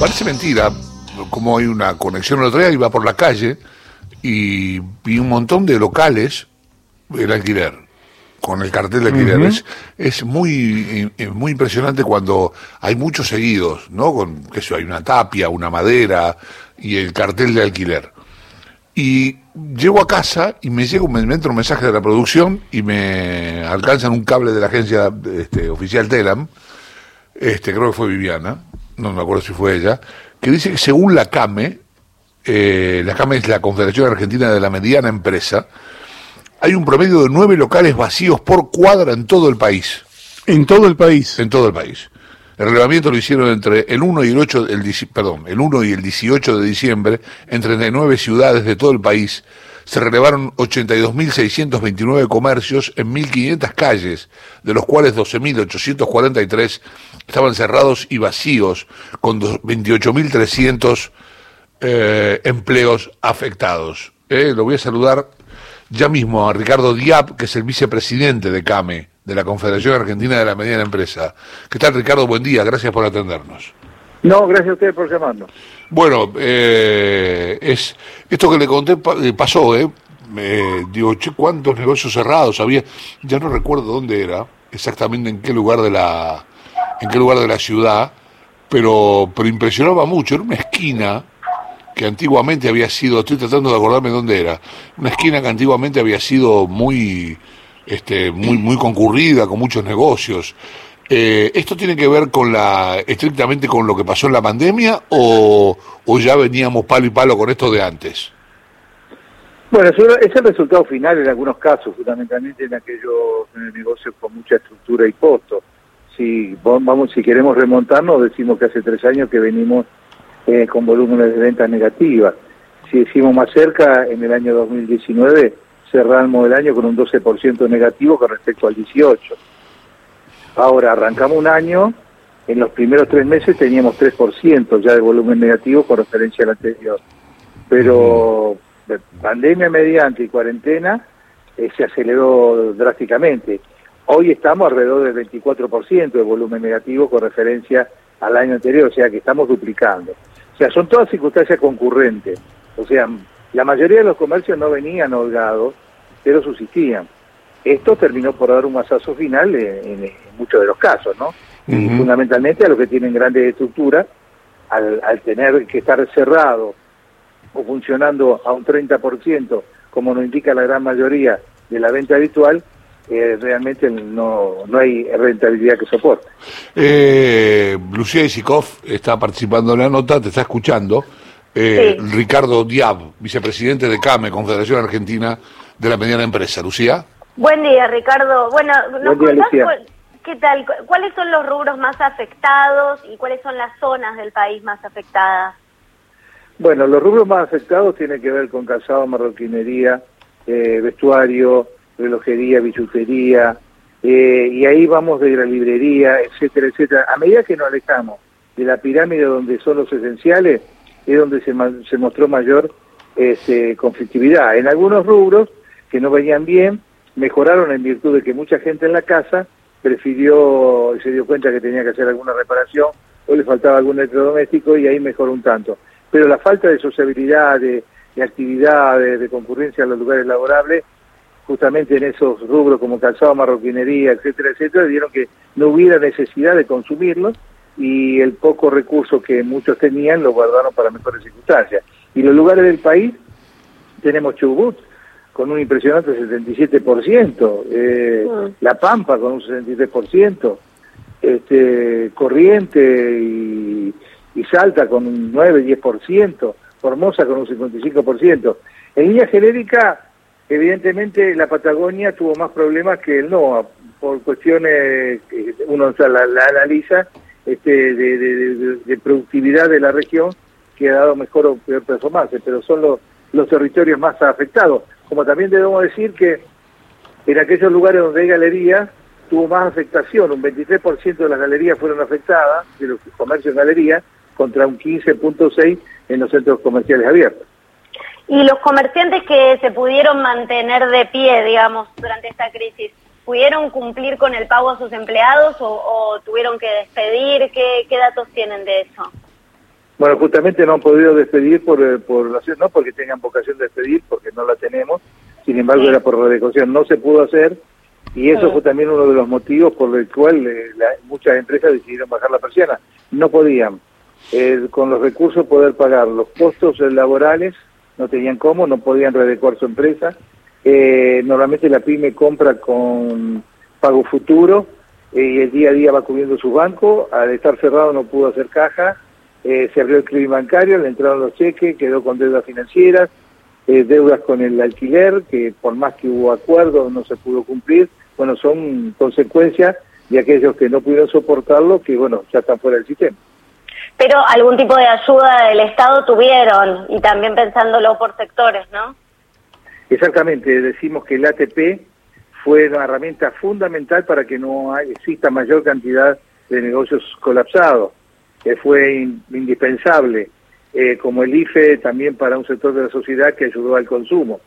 Parece mentira, como hay una conexión el otro día, iba por la calle y vi un montón de locales el alquiler, con el cartel de alquiler. es, es, muy muy impresionante cuando hay muchos seguidos, ¿no? Con, qué sé hay una tapia, una madera y el cartel de alquiler. Y llego a casa y me llega me entra un mensaje de la producción y me alcanzan un cable de la agencia este, oficial Telam, este, creo que fue Viviana, no me acuerdo si fue ella, que dice que según la CAME, eh, la CAME es la Confederación Argentina de la Mediana Empresa, hay un promedio de nueve locales vacíos por cuadra en todo el país. En todo el país. En todo el país. El relevamiento lo hicieron entre el 1 y el 8, el, perdón, el 1 y el 18 de diciembre en 39 ciudades de todo el país. Se relevaron 82.629 comercios en 1.500 calles, de los cuales 12.843 estaban cerrados y vacíos, con 28.300 eh, empleos afectados. Eh, lo voy a saludar ya mismo a Ricardo Diab, que es el vicepresidente de CAME, de la Confederación Argentina de la Mediana Empresa. ¿Qué tal, Ricardo? Buen día, gracias por atendernos. No, gracias a ustedes por llamarnos. Bueno, eh, es esto que le conté eh, pasó, ¿eh? digo, che, ¿cuántos negocios cerrados había? Ya no recuerdo dónde era, exactamente en qué lugar de la, en qué lugar de la ciudad, pero, pero impresionaba mucho. Era una esquina que antiguamente había sido, estoy tratando de acordarme dónde era, una esquina que antiguamente había sido muy, este, muy, muy concurrida, con muchos negocios. Eh, ¿Esto tiene que ver con la, estrictamente con lo que pasó en la pandemia o, o ya veníamos palo y palo con esto de antes? Bueno, es el resultado final en algunos casos, fundamentalmente en aquellos negocios con mucha estructura y costo. Si, vamos, si queremos remontarnos, decimos que hace tres años que venimos eh, con volúmenes de ventas negativas. Si decimos más cerca, en el año 2019 cerramos el año con un 12% negativo con respecto al 18. Ahora, arrancamos un año, en los primeros tres meses teníamos 3% ya de volumen negativo con referencia al anterior. Pero pandemia mediante y cuarentena eh, se aceleró drásticamente. Hoy estamos alrededor del 24% de volumen negativo con referencia al año anterior, o sea que estamos duplicando. O sea, son todas circunstancias concurrentes. O sea, la mayoría de los comercios no venían holgados, pero subsistían. Esto terminó por dar un masazo final en, muchos de los casos, ¿no? Y fundamentalmente a los que tienen grandes estructuras, al, tener que estar cerrado o funcionando a un 30%, como nos indica la gran mayoría de la venta habitual, eh, realmente no, no hay rentabilidad que soporte. Eh, Lucía Isikov está participando en la nota, te está escuchando. Eh, Ricardo Diab, vicepresidente de CAME, Confederación Argentina de la Mediana Empresa. Lucía. Buen día, Ricardo. Bueno, ¿qué tal? ¿Cuáles son los rubros más afectados y cuáles son las zonas del país más afectadas? Bueno, los rubros más afectados tienen que ver con calzado, marroquinería, eh, vestuario, relojería, bisutería, eh, y ahí vamos de la librería, etcétera, etcétera. A medida que nos alejamos de la pirámide donde son los esenciales, es donde se, se mostró mayor este, conflictividad. En algunos rubros que no venían bien, mejoraron en virtud de que mucha gente en la casa prefirió y se dio cuenta que tenía que hacer alguna reparación o le faltaba algún electrodoméstico y ahí mejoró un tanto. Pero la falta de sociabilidad, de, de actividad, de concurrencia a los lugares laborables, justamente en esos rubros como calzado, marroquinería, etcétera, etcétera, dieron que no hubiera necesidad de consumirlos y el poco recurso que muchos tenían lo guardaron para mejores circunstancias. Y los lugares del país tenemos Chubut con un impresionante 77%, eh, ah. La Pampa con un 63%, este, Corriente y, y Salta con un 9-10%, Formosa con un 55%. En línea genérica, Evidentemente la Patagonia tuvo más problemas que el NOA, por cuestiones uno la, analiza este, de, productividad de la región que ha dado mejor o peor performance, pero son los, los territorios más afectados. Como también debemos decir que en aquellos lugares donde hay galerías tuvo más afectación, un 23% de las galerías fueron afectadas, de los comercios en galerías, contra un 15.6% en los centros comerciales abiertos. Y los comerciantes que se pudieron mantener de pie, digamos, durante esta crisis, ¿pudieron cumplir con el pago a sus empleados o, tuvieron que despedir? ¿Qué, datos tienen de eso? Bueno, justamente no han podido despedir por, eh, por no porque tengan vocación de despedir, porque no la tenemos, sin embargo era por redecoración, no se pudo hacer y eso fue también uno de los motivos por el cual eh, muchas empresas decidieron bajar la persiana. No podían, eh, con los recursos, poder pagar los costos laborales, no tenían cómo, no podían redecorar su empresa. normalmente la pyme compra con pago futuro y el día a día va cubriendo su banco, al estar cerrado no pudo hacer caja eh, se abrió el crédito bancario, le entraron los cheques, quedó con deudas financieras, eh, deudas con el alquiler, que por más que hubo acuerdos no se pudo cumplir, bueno, son consecuencias de aquellos que no pudieron soportarlo, que bueno, ya están fuera del sistema. Pero algún tipo de ayuda del Estado tuvieron, y también pensándolo por sectores, ¿no? Exactamente, decimos que el ATP fue una herramienta fundamental para que no exista mayor cantidad de negocios colapsados que fue indispensable, eh, como el IFE también para un sector de la sociedad que ayudó al consumo.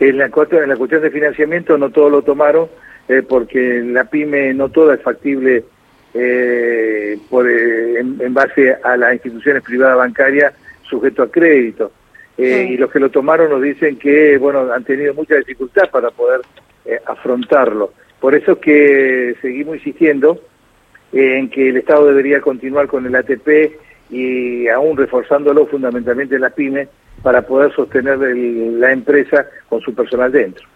En la, en la cuestión de financiamiento no todos lo tomaron eh, porque la pyme no toda es factible eh, por, en, base a las instituciones privadas bancarias sujeto a crédito. Y los que lo tomaron nos dicen que bueno han tenido mucha dificultad para poder afrontarlo. Por eso es que seguimos insistiendo en que el Estado debería continuar con el ATP y aún reforzándolo fundamentalmente en la pyme para poder sostener la empresa con su personal dentro.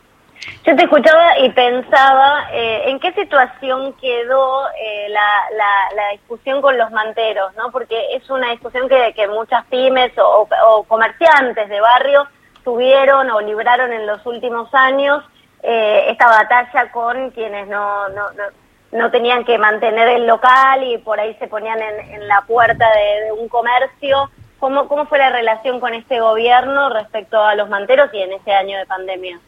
Yo te escuchaba y pensaba eh, en qué situación quedó eh, la, discusión con los manteros, ¿no? Porque es una discusión que, muchas pymes o, comerciantes de barrio tuvieron o libraron en los últimos años eh, esta batalla con quienes no, no no tenían que mantener el local y por ahí se ponían en, la puerta de, un comercio. ¿Cómo, ¿Cómo fue la relación con este gobierno respecto a los manteros y en este año de pandemia?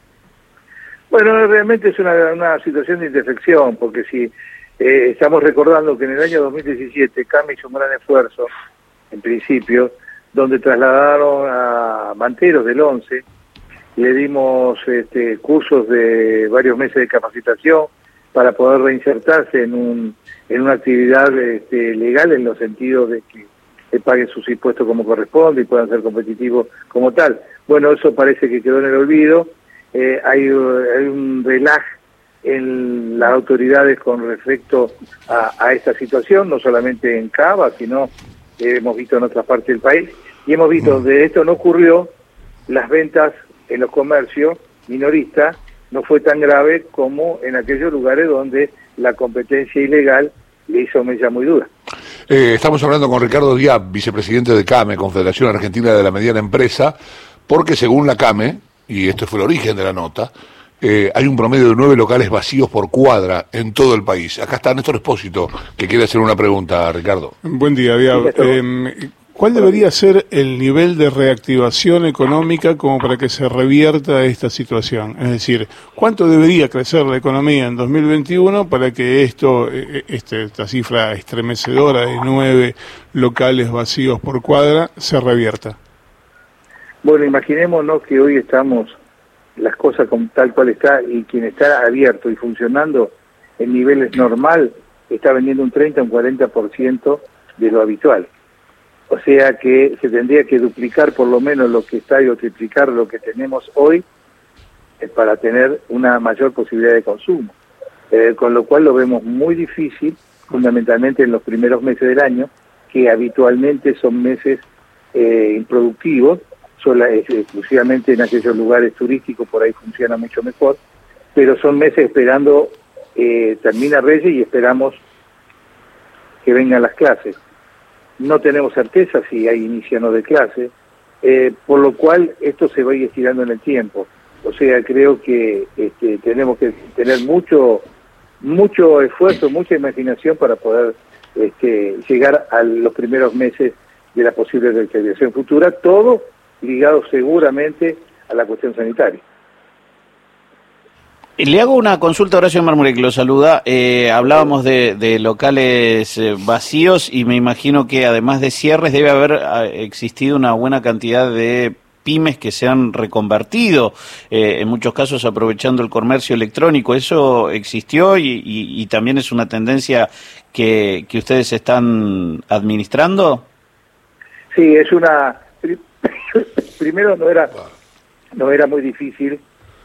Bueno, realmente es una, situación de intersección, porque si eh, estamos recordando que en el año 2017 CAMI hizo un gran esfuerzo, en principio, donde trasladaron a manteros del 11, le dimos este, cursos de varios meses de capacitación, para poder reinsertarse en, un, en una actividad este, legal en los sentidos de que, paguen sus impuestos como corresponde y puedan ser competitivos como tal. Bueno, eso parece que quedó en el olvido. Eh, hay, un relax en las autoridades con respecto a, esta situación, no solamente en Cava, sino que hemos visto en otras partes del país, y hemos visto donde esto no ocurrió, las ventas en los comercios minoristas no fue tan grave como en aquellos lugares donde la competencia ilegal le hizo mella muy dura. Eh, estamos hablando con Ricardo Díaz, vicepresidente de CAME, Confederación Argentina de la Mediana Empresa, porque según la CAME, y esto fue el origen de la nota, eh, hay un promedio de nueve locales vacíos por cuadra en todo el país. Acá está Néstor Espósito, que quiere hacer una pregunta, Ricardo. Buen día, Díaz. ¿Cuál debería ser el nivel de reactivación económica como para que se revierta esta situación? Es decir, ¿cuánto debería crecer la economía en 2021 para que esto, e, e, este, esta cifra estremecedora de nueve locales vacíos por cuadra se revierta? Bueno, imaginémonos que hoy estamos las cosas con tal cual está y quien está abierto y funcionando en niveles normal está vendiendo un 30 o un 40% de lo habitual. O sea que se tendría que duplicar por lo menos lo que está y o triplicar lo que tenemos hoy eh, para tener una mayor posibilidad de consumo. Eh, con lo cual lo vemos muy difícil, fundamentalmente en los primeros meses del año, que habitualmente son meses eh, improductivos, solo, exclusivamente en aquellos lugares turísticos por ahí funciona mucho mejor, pero son meses esperando, termina Reyes y esperamos que vengan las clases no tenemos certeza si hay inicio o no de clase, eh, por lo cual esto se va a ir estirando en el tiempo. O sea, creo que este, tenemos que tener mucho, mucho esfuerzo, mucha imaginación para poder este, llegar a los primeros meses de la posible reactivación futura, todo ligado seguramente a la cuestión sanitaria. Le hago una consulta a Horacio Marmure, que lo saluda. Eh, hablábamos de, locales eh, vacíos y me imagino que además de cierres debe haber ah, existido una buena cantidad de pymes que se han reconvertido, eh, en muchos casos aprovechando el comercio electrónico. ¿Eso existió y, también es una tendencia que, que ustedes están administrando? Sí, es una... Primero no era, no era muy difícil.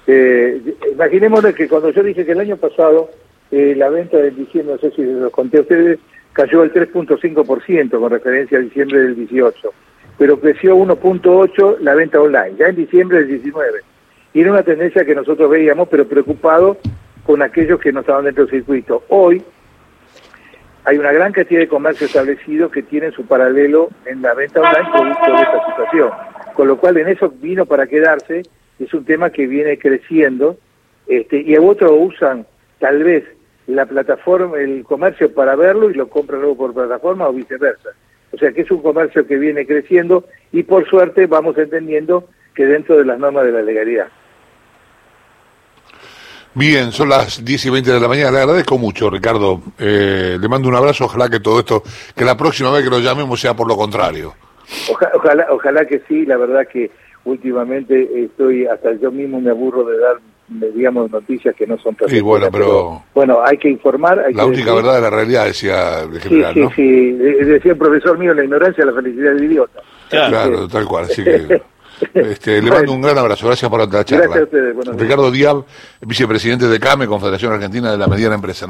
Eh, imaginémonos que cuando yo dije que el año pasado eh, la venta del diciembre, no sé si los conté a ustedes, cayó al 3.5% con referencia a diciembre del 18, pero creció 1.8% la venta online, ya en diciembre del 19. Y era una tendencia que nosotros veíamos, pero preocupados con aquellos que no estaban dentro del circuito. Hoy hay una gran cantidad de comercios establecidos que tienen su paralelo en la venta online producto de esta situación. Con lo cual en eso vino para quedarse, es un tema que viene creciendo, este, y otros usan tal vez la plataforma, el comercio para verlo y lo compran luego por plataforma o viceversa. O sea que es un comercio que viene creciendo y por suerte vamos entendiendo que dentro de las normas de la legalidad. Bien, son las 10 y 20 de la mañana. Le agradezco mucho, Ricardo. Eh, le mando un abrazo. Ojalá que todo esto, que la próxima vez que lo llamemos sea por lo contrario. ojalá, ojalá que sí. La verdad que últimamente estoy, hasta yo mismo me aburro de dar digamos, noticias que no son perfectas. Sí, bueno, pero, Bueno, hay que informar. Hay la única verdad de la realidad, decía el general, sí, sí, Sí, decía el profesor mío, la ignorancia la felicidad del idiota. Claro, tal cual. Así que este, le mando un gran abrazo. Gracias por la charla. Gracias a ustedes. Ricardo Diab, vicepresidente de CAME, Confederación Argentina de la Mediana Empresa.